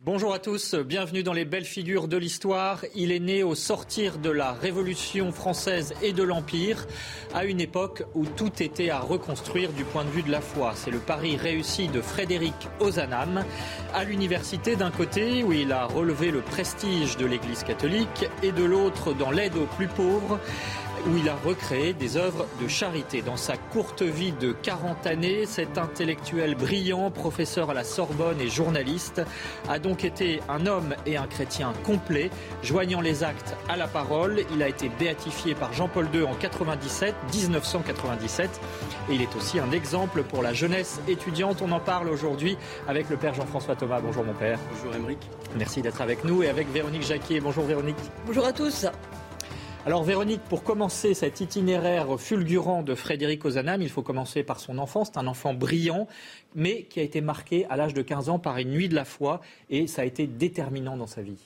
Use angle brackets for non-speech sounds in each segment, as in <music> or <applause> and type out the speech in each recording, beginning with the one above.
Bonjour à tous, bienvenue dans les belles figures de l'histoire. Il est né au sortir de la Révolution française et de l'Empire, à une époque où tout était à reconstruire du point de vue de la foi. C'est le pari réussi de Frédéric Ozanam, à l'université d'un côté où il a relevé le prestige de l'Église catholique et de l'autre dans l'aide aux plus pauvres où il a recréé des œuvres de charité. Dans sa courte vie de 40 années, cet intellectuel brillant, professeur à la Sorbonne et journaliste, a donc été un homme et un chrétien complet, joignant les actes à la parole. Il a été béatifié par Jean-Paul II en 97, 1997, et il est aussi un exemple pour la jeunesse étudiante. On en parle aujourd'hui avec le père Jean-François Thomas. Bonjour mon père. Bonjour Émeric. Merci d'être avec nous et avec Véronique Jacquier. Bonjour Véronique. Bonjour à tous. Alors Véronique, pour commencer cet itinéraire fulgurant de Frédéric Ozanam, il faut commencer par son enfance. C'est un enfant brillant, mais qui a été marqué à l'âge de 15 ans par une nuit de la foi, et ça a été déterminant dans sa vie.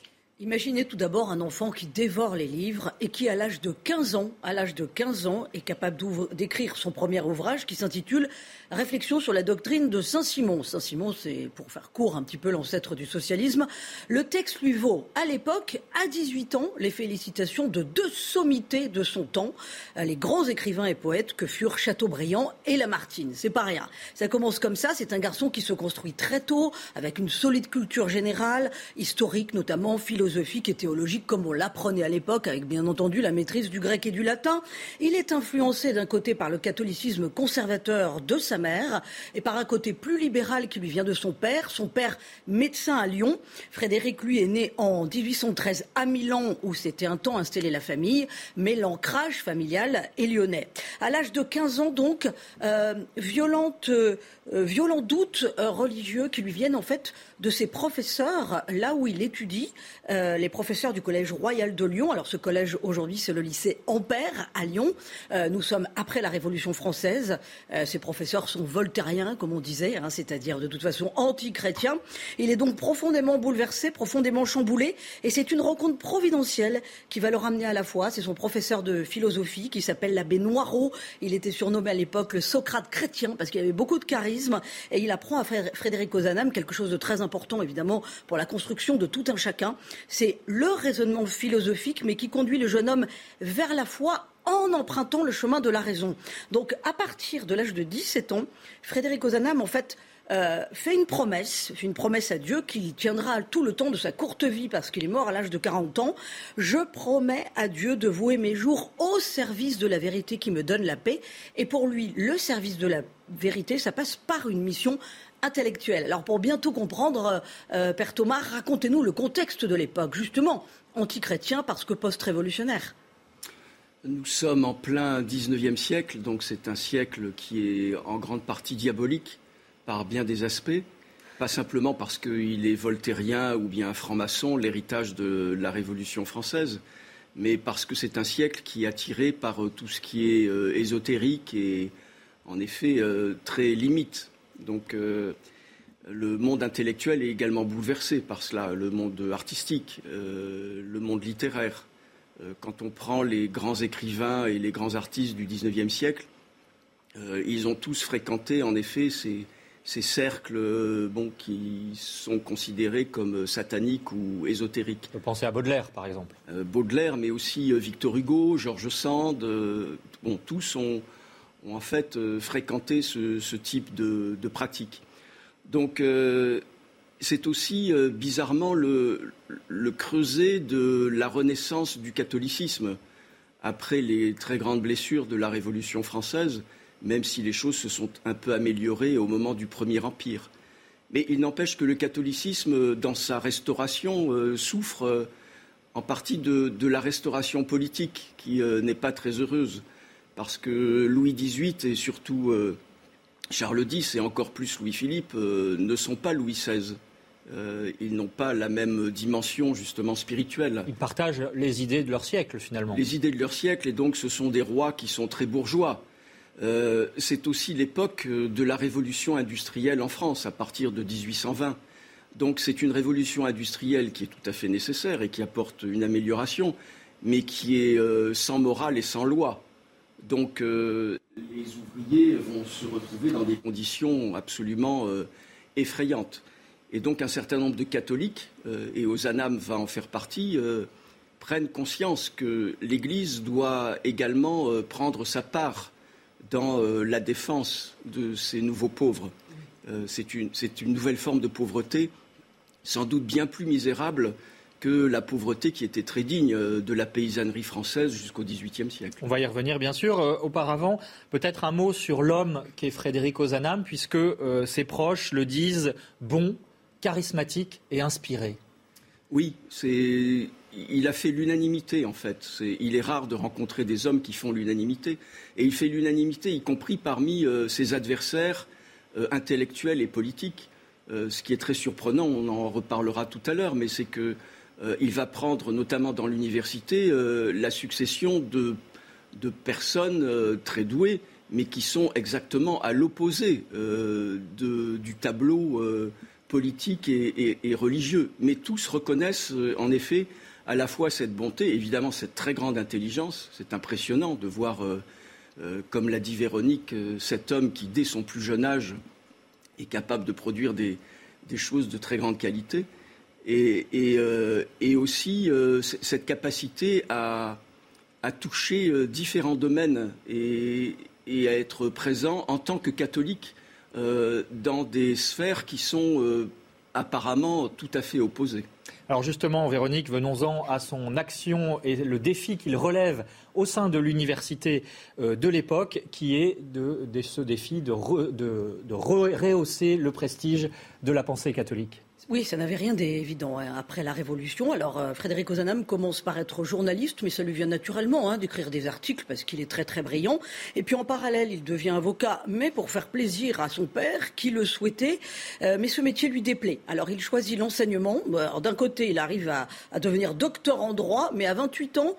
Imaginez tout d'abord un enfant qui dévore les livres et qui, à l'âge de 15 ans, à l'âge de 15 ans, est capable d'écrire son premier ouvrage qui s'intitule Réflexion sur la doctrine de Saint-Simon. Saint-Simon, c'est, pour faire court, un petit peu l'ancêtre du socialisme. Le texte lui vaut, à l'époque, à 18 ans, les félicitations de deux sommités de son temps, les grands écrivains et poètes que furent Chateaubriand et Lamartine. C'est pas rien. Ça commence comme ça. C'est un garçon qui se construit très tôt, avec une solide culture générale, historique notamment, philosophique et théologique, comme on l'apprenait à l'époque, avec bien entendu la maîtrise du grec et du latin. Il est influencé d'un côté par le catholicisme conservateur de sa mère et par un côté plus libéral qui lui vient de son père, son père médecin à Lyon. Frédéric, lui, est né en 1813 à Milan où s'était un temps installé la famille, mais l'ancrage familial est lyonnais. À l'âge de 15 ans, donc, euh, violente, euh, euh, religieux qui lui viennent en fait de ses professeurs là où il étudie, euh, les professeurs du Collège Royal de Lyon. Alors ce collège aujourd'hui c'est le lycée Ampère à Lyon. Euh, nous sommes après la Révolution française. Euh, ces professeurs sont voltairiens comme on disait, hein, c'est-à-dire de toute façon anti-chrétiens. Il est donc profondément bouleversé, profondément chamboulé et c'est une rencontre providentielle qui va le ramener à la foi. C'est son professeur de philosophie qui s'appelle l'abbé Noirot. Il était surnommé à l'époque le Socrate chrétien parce qu'il avait beaucoup de charisme et il apprend à Frédéric Ozanam quelque chose de très important évidemment pour la construction de tout un chacun. C'est le raisonnement philosophique, mais qui conduit le jeune homme vers la foi en empruntant le chemin de la raison. Donc à partir de l'âge de 17 ans, Frédéric Ozanam en fait euh, fait une promesse, une promesse à Dieu qu'il tiendra tout le temps de sa courte vie parce qu'il est mort à l'âge de 40 ans. Je promets à Dieu de vouer mes jours au service de la vérité qui me donne la paix. Et pour lui, le service de la vérité, ça passe par une mission intellectuelle. Alors pour bien tout comprendre, euh, Père Thomas, racontez-nous le contexte de l'époque, justement, antichrétien parce que post-révolutionnaire. Nous sommes en plein XIXe siècle, donc c'est un siècle qui est en grande partie diabolique par bien des aspects, pas simplement parce qu'il est voltairien ou bien franc-maçon, l'héritage de la Révolution française, mais parce que c'est un siècle qui est attiré par euh, tout ce qui est euh, ésotérique et en effet très limite. Donc euh, le monde intellectuel est également bouleversé par cela, le monde artistique, euh, le monde littéraire. Euh, quand on prend les grands écrivains et les grands artistes du XIXe siècle, ils ont tous fréquenté en effet ces, cercles qui sont considérés comme sataniques ou ésotériques. On peut penser à Baudelaire, par exemple. Baudelaire, mais aussi Victor Hugo, Georges Sand. bon, tous ont, ont en fait euh, fréquenté ce, type de, pratique. Donc euh, c'est aussi euh, bizarrement le, creuset de la renaissance du catholicisme après les très grandes blessures de la Révolution française, même si les choses se sont un peu améliorées au moment du Premier Empire. Mais il n'empêche que le catholicisme, dans sa restauration, souffre en partie de, la restauration politique, qui n'est pas très heureuse parce que Louis XVIII et surtout euh, Charles X et encore plus Louis-Philippe euh, ne sont pas Louis XVI. ils n'ont pas la même dimension justement spirituelle. Ils partagent les idées de leur siècle finalement. Les idées de leur siècle et donc ce sont des rois qui sont très bourgeois. c'est aussi l'époque de la révolution industrielle en France à partir de 1820. Donc c'est une révolution industrielle qui est tout à fait nécessaire et qui apporte une amélioration, mais qui est sans morale et sans loi. Donc euh, les ouvriers vont se retrouver dans des conditions absolument euh, effrayantes. Et donc un certain nombre de catholiques, euh, et Ozanam va en faire partie, prennent conscience que l'Église doit également prendre sa part dans la défense de ces nouveaux pauvres. c'est une, une, nouvelle forme de pauvreté, sans doute bien plus misérable que la pauvreté qui était très digne euh, de la paysannerie française jusqu'au XVIIIe siècle. On va y revenir bien sûr. Euh, auparavant, peut-être un mot sur l'homme qu'est Frédéric Ozanam, puisque euh, ses proches le disent bon, charismatique et inspiré. Oui, c'est il a fait l'unanimité en fait. il est rare de rencontrer des hommes qui font l'unanimité. Et il fait l'unanimité, y compris parmi ses adversaires intellectuels et politiques. ce qui est très surprenant, on en reparlera tout à l'heure, mais c'est que euh, il va prendre, notamment dans l'université, euh, la succession de, personnes euh, très douées, mais qui sont exactement à l'opposé du tableau politique et, religieux. Mais tous reconnaissent, en effet, à la fois cette bonté, évidemment cette très grande intelligence. C'est impressionnant de voir, comme l'a dit Véronique, cet homme qui, dès son plus jeune âge, est capable de produire des choses de très grande qualité et, euh, aussi euh, cette capacité à, toucher euh, différents domaines et, à être présent en tant que catholique dans des sphères qui sont apparemment tout à fait opposées. Alors justement, Véronique, venons-en à son action et le défi qu'il relève au sein de l'université de l'époque, qui est ce défi de rehausser le prestige de la pensée catholique. Oui, ça n'avait rien d'évident hein, après la Révolution. Alors, euh, Frédéric Ozanam commence par être journaliste, mais ça lui vient naturellement hein, d'écrire des articles parce qu'il est très très brillant. Et puis en parallèle, il devient avocat, mais pour faire plaisir à son père, qui le souhaitait. Euh, mais ce métier lui déplaît. Alors, il choisit l'enseignement. D'un côté, il arrive à, à devenir docteur en droit, mais à 28 ans,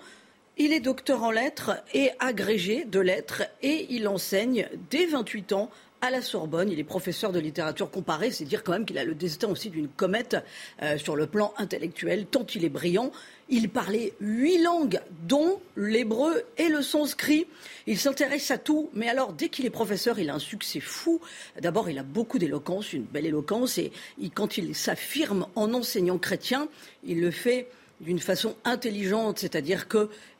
il est docteur en lettres et agrégé de lettres et il enseigne dès 28 ans à la Sorbonne. Il est professeur de littérature comparée. C'est dire quand même qu'il a le destin aussi d'une comète euh, sur le plan intellectuel, tant il est brillant. Il parlait huit langues, dont l'hébreu et le sanskrit. Il s'intéresse à tout, mais alors dès qu'il est professeur, il a un succès fou. D'abord, il a beaucoup d'éloquence, une belle éloquence, et quand il s'affirme en enseignant chrétien, il le fait d'une façon intelligente, c'est-à-dire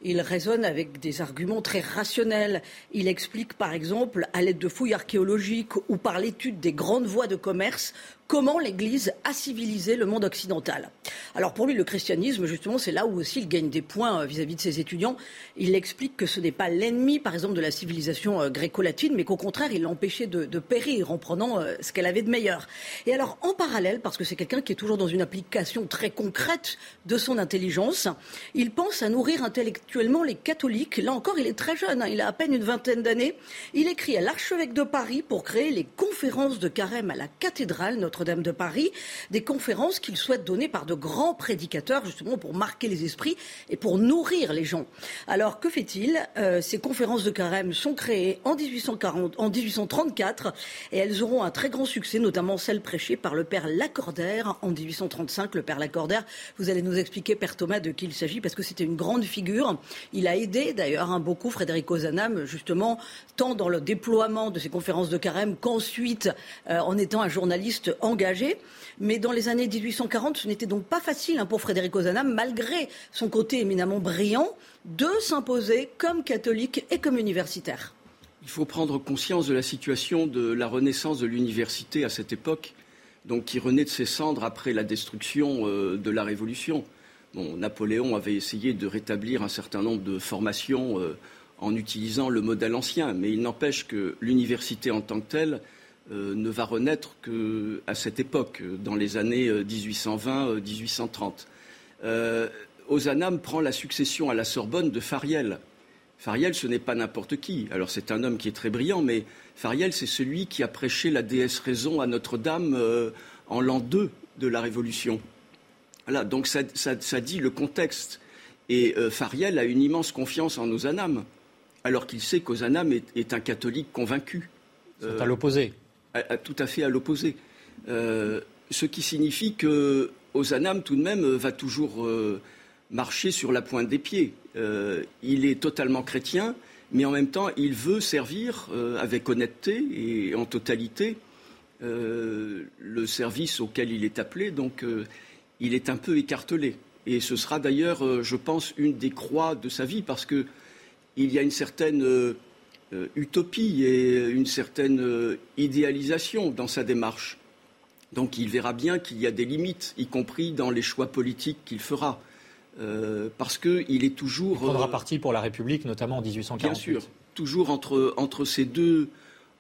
qu'il raisonne avec des arguments très rationnels. Il explique, par exemple, à l'aide de fouilles archéologiques ou par l'étude des grandes voies de commerce, comment l'Église a civilisé le monde occidental. Alors pour lui, le christianisme, justement, c'est là où aussi il gagne des points euh, vis-à-vis de ses étudiants. Il explique que ce n'est pas l'ennemi, par exemple, de la civilisation euh, gréco-latine, mais qu'au contraire, il l'empêchait de, de, périr en prenant euh, ce qu'elle avait de meilleur. Et alors, en parallèle, parce que c'est quelqu'un qui est toujours dans une application très concrète de son intelligence, il pense à nourrir intellectuellement les catholiques. Là encore, il est très jeune, hein, il a à peine une vingtaine d'années. Il écrit à l'archevêque de Paris pour créer les conférences de carême à la cathédrale Notre-Dame de Paris, des conférences qu'il souhaite donner par de grands prédicateurs, justement pour marquer les esprits et pour nourrir les gens. Alors que fait-il? Euh, Ces conférences de carême sont créées en 1840, en 1834 et elles auront un très grand succès, notamment celles prêchées par le père Lacordaire en 1835. Le père Lacordaire, vous allez nous expliquer, père Thomas, de qui il s'agit parce que c'était une grande figure. Il a aidé d'ailleurs hein, beaucoup Frédéric Ozanam, justement, tant dans le déploiement de ces conférences de carême qu'ensuite euh, en étant un journaliste engagé. Mais dans les années 1840, ce n'était donc pas facile hein, pour Frédéric Ozanam, malgré son côté éminemment brillant, de s'imposer comme catholique et comme universitaire. Il faut prendre conscience de la situation de la renaissance de l'université à cette époque, donc qui renaît de ses cendres après la destruction euh, de la Révolution. Napoléon avait essayé de rétablir un certain nombre de formations euh, en utilisant le modèle ancien, mais il n'empêche que l'université en tant que telle euh, ne va renaître qu'à cette époque, dans les années 1820-1830. Euh, Ozanam prend la succession à la Sorbonne de Fariel. Fariel, ce n'est pas n'importe qui. Alors c'est un homme qui est très brillant, mais Fariel, c'est celui qui a prêché la déesse raison à Notre-Dame en l'an 2 de la Révolution. Voilà, donc ça, dit le contexte. Et euh, Fariel a une immense confiance en Ozanam, alors qu'il sait qu'Ozanam est, un catholique convaincu. C'est à l'opposé. tout à fait à l'opposé. ce qui signifie que Ozanam, tout de même, va toujours marcher sur la pointe des pieds. il est totalement chrétien, mais en même temps, il veut servir euh, avec honnêteté et en totalité euh, le service auquel il est appelé. Donc, euh, il est un peu écartelé. Et ce sera d'ailleurs, je pense, une des croix de sa vie, parce qu'il y a une certaine utopie et une certaine idéalisation dans sa démarche. Donc, il verra bien qu'il y a des limites, y compris dans les choix politiques qu'il fera. Euh, parce qu'il est toujours. Il prendra euh, parti pour la République, notamment en 1848. Bien sûr, toujours entre, entre, ces, deux,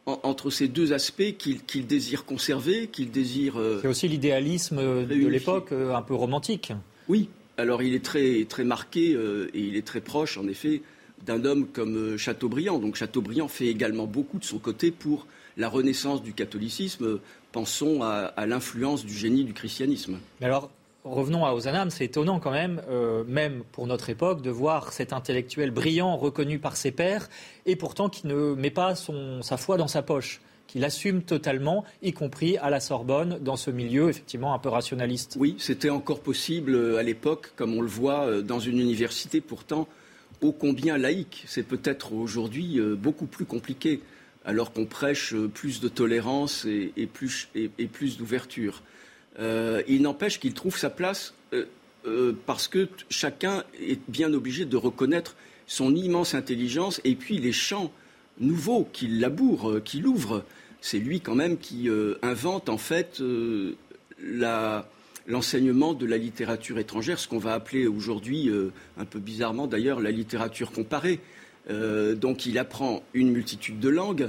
entre ces deux aspects qu'il désire conserver, qu'il désire. Euh, C'est aussi l'idéalisme de l'époque, un peu romantique. Oui, alors il est très, très marqué et il est très proche, en effet, d'un homme comme Chateaubriand. Donc Chateaubriand fait également beaucoup de son côté pour la renaissance du catholicisme. Pensons à, à l'influence du génie du christianisme. Mais alors, revenons à Ozanam, c'est étonnant quand même, euh, même pour notre époque, de voir cet intellectuel brillant, reconnu par ses pairs, et pourtant qui ne met pas sa foi dans sa poche, qu'il assume totalement, y compris à la Sorbonne, dans ce milieu effectivement un peu rationaliste. Oui, c'était encore possible euh, à l'époque, comme on le voit euh, dans une université pourtant ô combien laïque. C'est peut-être aujourd'hui beaucoup plus compliqué, alors qu'on prêche plus de tolérance et plus d'ouverture. Euh, il n'empêche qu'il trouve sa place euh, euh, parce que chacun est bien obligé de reconnaître son immense intelligence et puis les champs nouveaux qu'il laboure, qu'il ouvre. C'est lui quand même qui invente en fait l'enseignement de la littérature étrangère, ce qu'on va appeler aujourd'hui, un peu bizarrement d'ailleurs, la littérature comparée. donc il apprend une multitude de langues,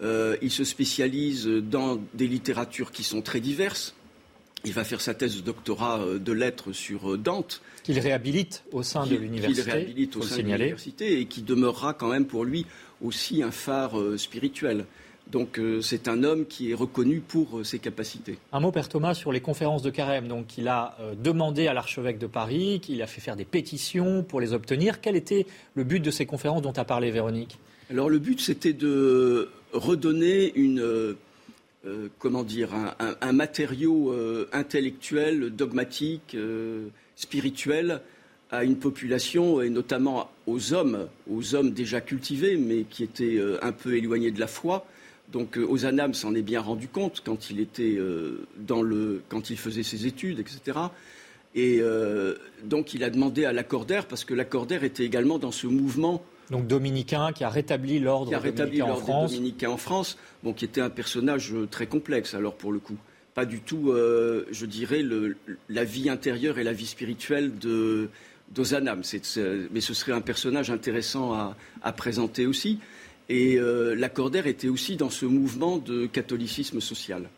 il se spécialise dans des littératures qui sont très diverses. Il va faire sa thèse de doctorat euh, de lettres sur euh, Dante. Qu'il réhabilite au sein de l'université. Qu'il réhabilite au sein de l'université et qui demeurera quand même pour lui aussi un phare euh, spirituel. Donc c'est un homme qui est reconnu pour ses capacités. Un mot, Père Thomas, sur les conférences de Carême. Donc il a demandé à l'archevêque de Paris, qu'il a fait faire des pétitions pour les obtenir. Quel était le but de ces conférences dont a parlé Véronique? Alors le but, c'était de redonner une euh, comment dire, un, matériau euh, intellectuel, dogmatique, euh, spirituel à une population et notamment aux hommes, aux hommes déjà cultivés mais qui étaient un peu éloignés de la foi. Donc Ozanam s'en est bien rendu compte quand il était dans le, quand il faisait ses études, etc. Et donc il a demandé à Lacordaire parce que Lacordaire était également dans ce mouvement donc dominicain, qui a rétabli l'ordre dominicain en France. dominicain en France, bon, qui était un personnage euh, très complexe, alors pour le coup. Pas du tout, euh, je dirais, la vie intérieure et la vie spirituelle de d'Ozanam. mais ce serait un personnage intéressant à, présenter aussi. Et euh, Lacordaire était aussi dans ce mouvement de catholicisme social.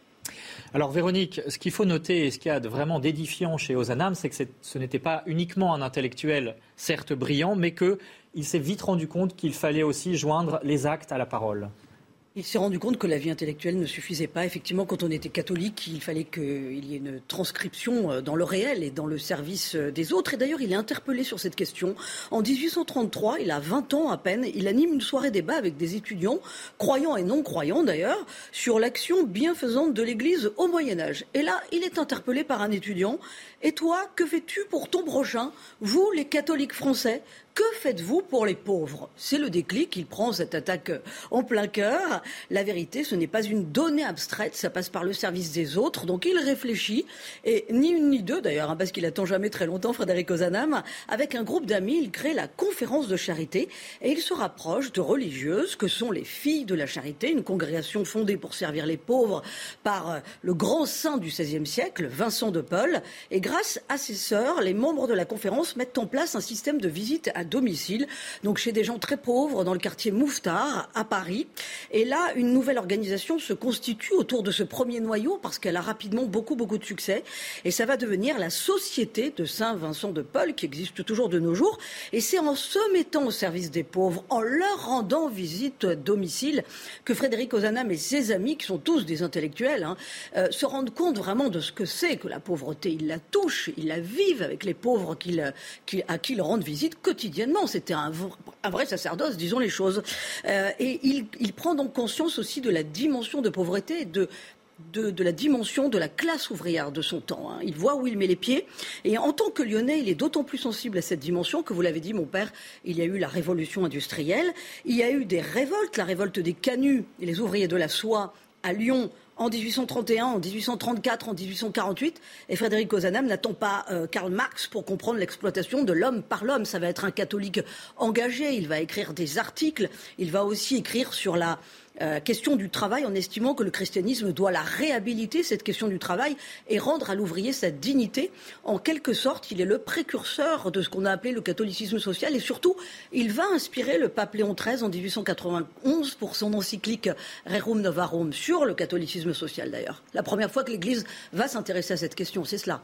Alors Véronique, ce qu'il faut noter et ce qu'il y a de vraiment d'édifiant chez Ozanam, c'est que ce n'était pas uniquement un intellectuel, certes brillant, mais qu'il s'est vite rendu compte qu'il fallait aussi joindre les actes à la parole. Il s'est rendu compte que la vie intellectuelle ne suffisait pas. Effectivement, quand on était catholique, il fallait qu'il y ait une transcription euh, dans le réel et dans le service euh, des autres. Et d'ailleurs, il est interpellé sur cette question. En 1833, il a 20 ans à peine, il anime une soirée débat avec des étudiants, croyants et non croyants d'ailleurs, sur l'action bienfaisante de l'Église au Moyen Âge. Et là, il est interpellé par un étudiant. Et toi, que fais-tu pour ton prochain? Vous, les catholiques français, que faites-vous pour les pauvres? C'est le déclic, il prend cette attaque en plein cœur. La vérité, ce n'est pas une donnée abstraite, ça passe par le service des autres. Donc il réfléchit, et ni une ni deux d'ailleurs, hein, parce qu'il attend jamais très longtemps, Frédéric Ozanam, avec un groupe d'amis, il crée la conférence de charité, et il se rapproche de religieuses que sont les filles de la charité, une congrégation fondée pour servir les pauvres par euh, le grand saint du XVIe siècle, Vincent de Paul. Et grâce à ses sœurs, les membres de la conférence mettent en place un système de visite à domicile, donc chez des gens très pauvres dans le quartier Mouffetard à Paris. Et là, une nouvelle organisation se constitue autour de ce premier noyau parce qu'elle a rapidement beaucoup, beaucoup de succès. Et ça va devenir la Société de Saint-Vincent de Paul qui existe toujours de nos jours. Et c'est en se mettant au service des pauvres, en leur rendant visite domicile, que Frédéric Ozanam et ses amis, qui sont tous des intellectuels, hein, euh, se rendent compte vraiment de ce que c'est que la pauvreté. Ils la touchent, ils la vivent avec les pauvres à qui ils rendent visite quotidiennement. C'était un, vrai sacerdoce, disons les choses. Euh, et il, prend donc conscience aussi de la dimension de pauvreté, de de, la dimension de la classe ouvrière de son temps. Hein. Il voit où il met les pieds. Et en tant que lyonnais, il est d'autant plus sensible à cette dimension que, vous l'avez dit, mon père, il y a eu la révolution industrielle, il y a eu des révoltes, la révolte des canuts et les ouvriers de la soie à Lyon en 1831, en 1834, en 1848. Et Frédéric Ozanam n'attend pas euh, Karl Marx pour comprendre l'exploitation de l'homme par l'homme. Ça va être un catholique engagé. Il va écrire des articles. Il va aussi écrire sur la euh, question du travail en estimant que le christianisme doit la réhabiliter, cette question du travail, et rendre à l'ouvrier sa dignité. En quelque sorte, il est le précurseur de ce qu'on a appelé le catholicisme social et surtout, il va inspirer le pape Léon XIII en 1891 pour son encyclique Rerum Novarum sur le catholicisme social d'ailleurs. La première fois que l'Église va s'intéresser à cette question, c'est cela.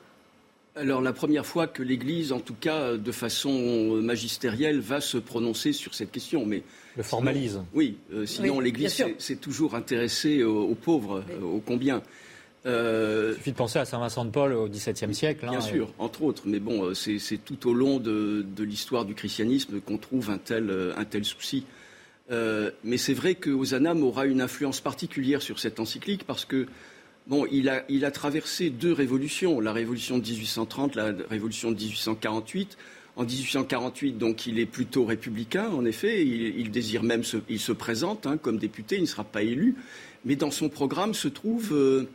Alors la première fois que l'Église, en tout cas de façon magistérielle, va se prononcer sur cette question. Mais le formalise. oui, euh, sinon l'Église s'est toujours intéressée aux, pauvres, aux combien. Euh, Il suffit de penser à Saint Vincent de Paul au XVIIe siècle. Hein, bien sûr, entre autres. Mais bon, euh, c'est tout au long de, l'histoire du christianisme qu'on trouve un tel, un tel souci. mais c'est vrai que Ozanam aura une influence particulière sur cette encyclique parce que Bon, il a, traversé deux révolutions, la révolution de 1830, la révolution de 1848. En 1848, donc, il est plutôt républicain, en effet. Il, désire même, se, il se présente hein, comme député, il ne sera pas élu. Mais dans son programme se trouvent euh,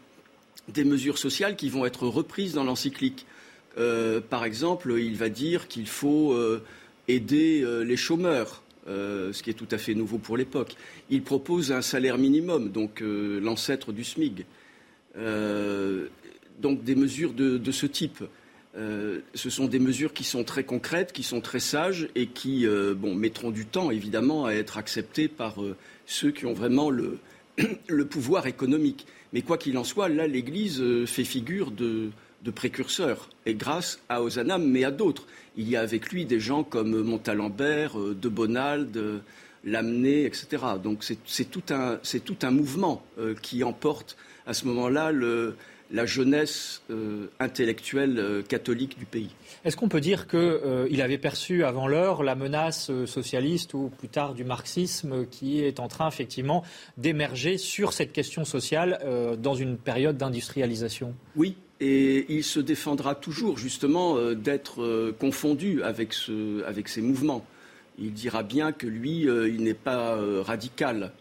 des mesures sociales qui vont être reprises dans l'encyclique. Euh, par exemple, il va dire qu'il faut euh, aider les chômeurs, ce qui est tout à fait nouveau pour l'époque. Il propose un salaire minimum, donc l'ancêtre du SMIG. Euh, donc des mesures de, ce type. Euh, ce sont des mesures qui sont très concrètes, qui sont très sages et qui euh, bon, mettront du temps évidemment à être acceptées par ceux qui ont vraiment <clears throat> le, pouvoir économique. Mais quoi qu'il en soit, là, l'Église fait figure de, précurseur, et grâce à Ozanam, mais à d'autres. Il y a avec lui des gens comme Montalembert, de Bonald, Lamennais, etc. Donc c'est tout, un mouvement qui emporte à ce moment-là la jeunesse euh, intellectuelle euh, catholique du pays. Est-ce qu'on peut dire qu'il euh, avait perçu avant l'heure la menace socialiste ou plus tard du marxisme qui est en train effectivement d'émerger sur cette question sociale dans une période d'industrialisation? Oui, et il se défendra toujours justement d'être confondu avec, avec, ces mouvements. Il dira bien que lui, il n'est pas radical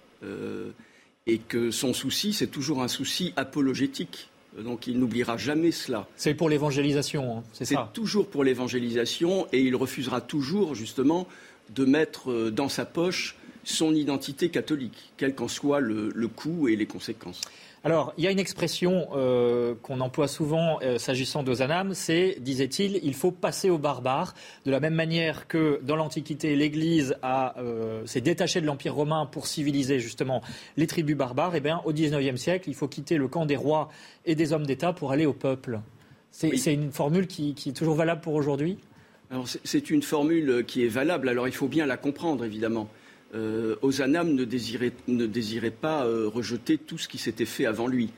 et que son souci, c'est toujours un souci apologétique. Donc il n'oubliera jamais cela. C'est pour l'évangélisation, hein, c'est ça C'est toujours pour l'évangélisation et il refusera toujours justement de mettre euh, dans sa poche son identité catholique, quel qu'en soit le, le coût et les conséquences. Alors, il y a une expression euh, qu'on emploie souvent euh, s'agissant d'Ozanam, c'est, disait-il, il faut passer aux barbares. De la même manière que dans l'Antiquité, l'Église euh, s'est détachée de l'Empire romain pour civiliser justement les tribus barbares, eh bien, au XIXe siècle, il faut quitter le camp des rois et des hommes d'État pour aller au peuple. C'est une formule qui, qui est toujours valable pour aujourd'hui? C'est une formule qui est valable, alors il faut bien la comprendre, évidemment euh, ne désirait, pas euh, rejeter tout ce qui s'était fait avant lui.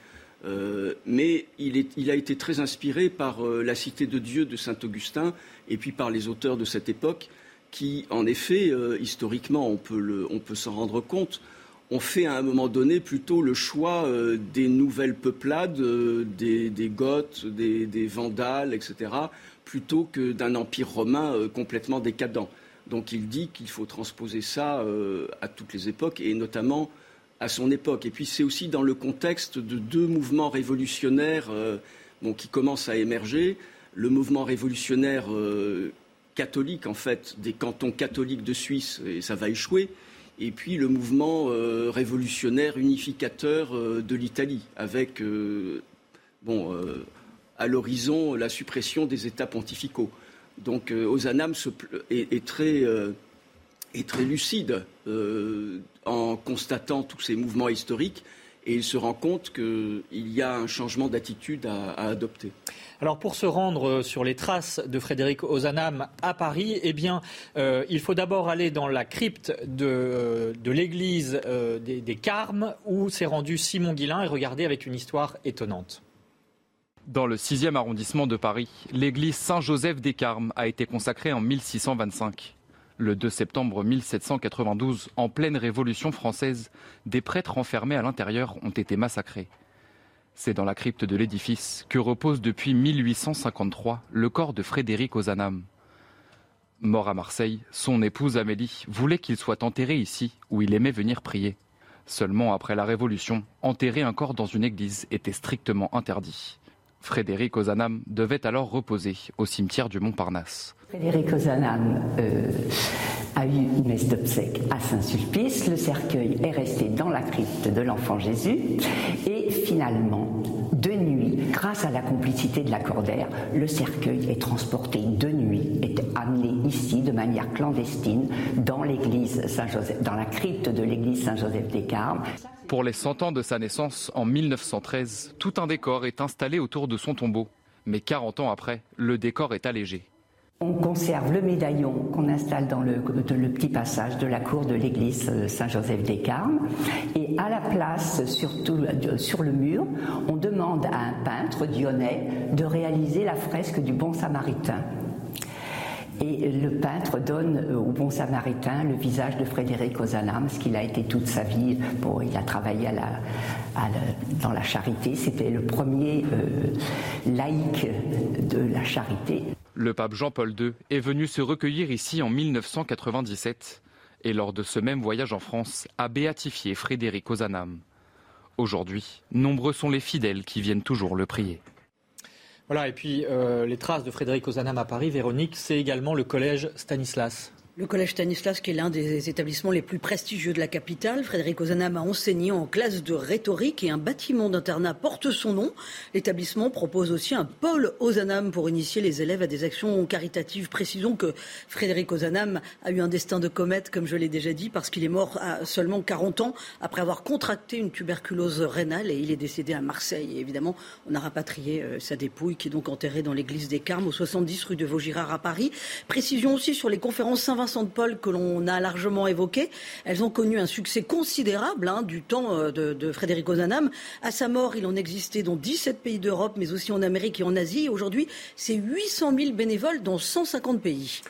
Euh, mais il, a été très inspiré par euh, la Cité de Dieu de Saint Augustin et puis par les auteurs de cette époque qui, en effet, historiquement, on peut, s'en rendre compte, ont fait à un moment donné plutôt le choix des nouvelles peuplades, des, Goths, des, des, Vandales, etc., plutôt que d'un empire romain complètement décadent. Donc il dit qu'il faut transposer ça euh, à toutes les époques et notamment à son époque. Et puis c'est aussi dans le contexte de deux mouvements révolutionnaires euh, qui commencent à émerger. Le mouvement révolutionnaire euh, catholique, en fait, des cantons catholiques de Suisse, et ça va échouer. Et puis le mouvement révolutionnaire unificateur de l'Italie, avec, bon, à l'horizon, la suppression des États pontificaux. Donc Ozanam est, très, est, très, lucide en constatant tous ces mouvements historiques et il se rend compte qu'il y a un changement d'attitude à, adopter. Alors pour se rendre sur les traces de Frédéric Ozanam à Paris, eh bien, euh, il faut d'abord aller dans la crypte de, euh, l'église euh, des, Carmes où s'est rendu Simon Guillain et regarder avec une histoire étonnante. Dans le 6e arrondissement de Paris, l'église Saint-Joseph des Carmes a été consacrée en 1625. Le 2 septembre 1792, en pleine Révolution française, des prêtres enfermés à l'intérieur ont été massacrés. C'est dans la crypte de l'édifice que repose depuis 1853 le corps de Frédéric Ozanam. Mort à Marseille, son épouse Amélie voulait qu'il soit enterré ici, où il aimait venir prier. Seulement après la Révolution, enterrer un corps dans une église était strictement interdit. Frédéric Ozanam devait alors reposer au cimetière du Montparnasse. Frédéric Ozanam euh, a eu une messe d'obsèques à Saint-Sulpice. Le cercueil est resté dans la crypte de l'enfant Jésus. Et finalement, de nuit, grâce à la complicité de la Cordère, le cercueil est transporté de nuit, est amené ici de manière clandestine dans dans la crypte de l'église Saint-Joseph des Carmes. Pour les 100 ans de sa naissance, en 1913, tout un décor est installé autour de son tombeau. Mais 40 ans après, le décor est allégé. On conserve le médaillon qu'on installe dans le, petit passage de la cour de l'église Saint-Joseph des Carmes. Et à la place, surtout sur le mur, on demande à un peintre dyonnais de réaliser la fresque du Bon Samaritain. Et le peintre donne euh, au Bon Samaritain le visage de Frédéric Ozanam, ce qu'il a été toute sa vie. Bon, il a travaillé dans la charité. C'était le premier euh, laïc de la charité. Le pape Jean-Paul II est venu se recueillir ici en 1997 et lors de ce même voyage en France a béatifié Frédéric Ozanam. Aujourd'hui, nombreux sont les fidèles qui viennent toujours le prier. Voilà, et puis euh, les traces de Frédéric Ozanam à Paris, Véronique, c'est également le collège Stanislas. Le collège Stanislas, qui est l'un des établissements les plus prestigieux de la capitale, Frédéric Ozanam a enseigné en classe de rhétorique et un bâtiment d'internat porte son nom. L'établissement propose aussi un pôle Ozanam pour initier les élèves à des actions caritatives. Précisons que Frédéric Ozanam a eu un destin de comète, comme je l'ai déjà dit, parce qu'il est mort à seulement 40 ans après avoir contracté une tuberculose rénale et il est décédé à Marseille. Évidemment, on a rapatrié euh, sa dépouille qui est donc enterrée dans l'église des Carmes au 70 rue de Vaugirard à Paris. Précision aussi sur les conférences Saint-Vincent de Paul que l'on a largement évoquées, elles ont connu un succès considérable hein, du temps euh, de, Frédéric Ozanam. À sa mort, il en existait dans 17 pays d'Europe, mais aussi en Amérique et en Asie. Aujourd'hui, c'est 800 000 bénévoles dans 150 pays.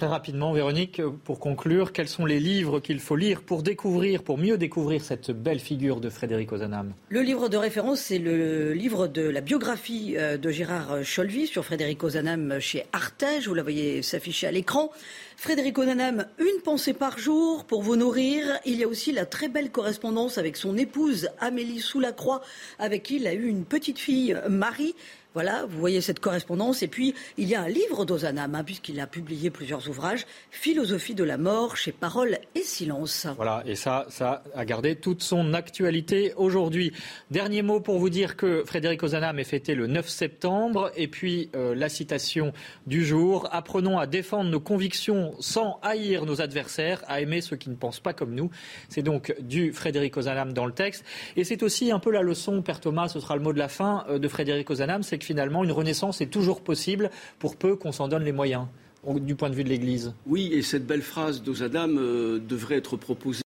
Très rapidement, Véronique, pour conclure, quels sont les livres qu'il faut lire pour découvrir, pour mieux découvrir cette belle figure de Frédéric Ozanam? Le livre de référence, c'est le livre de la biographie euh, de Gérard Cholvy sur Frédéric Ozanam chez Artege. Vous la voyez s'afficher à l'écran. Frédéric Ozanam, une pensée par jour pour vous nourrir. Il y a aussi la très belle correspondance avec son épouse Amélie Soulacroix, avec qui il a eu une petite fille, Marie. Voilà, vous voyez cette correspondance. Et puis, il y a un livre d'Ozanam, hein, puisqu'il a publié plusieurs ouvrages, Philosophie de la mort chez Parole et Silence. Voilà, et ça, ça a gardé toute son actualité aujourd'hui. Dernier mot pour vous dire que Frédéric Ozanam est fêté le 9 septembre. Et puis, euh, la citation du jour. Apprenons à défendre nos convictions sans haïr nos adversaires, à aimer ceux qui ne pensent pas comme nous. C'est donc du Frédéric Ozanam dans le texte. Et c'est aussi un peu la leçon, Père Thomas, ce sera le mot de la fin, euh, de Frédéric Ozanam, finalement, une renaissance est toujours possible pour peu qu'on s'en donne les moyens du point de vue de l'Église. Oui, et cette belle phrase d'Ozadam euh, devrait être proposée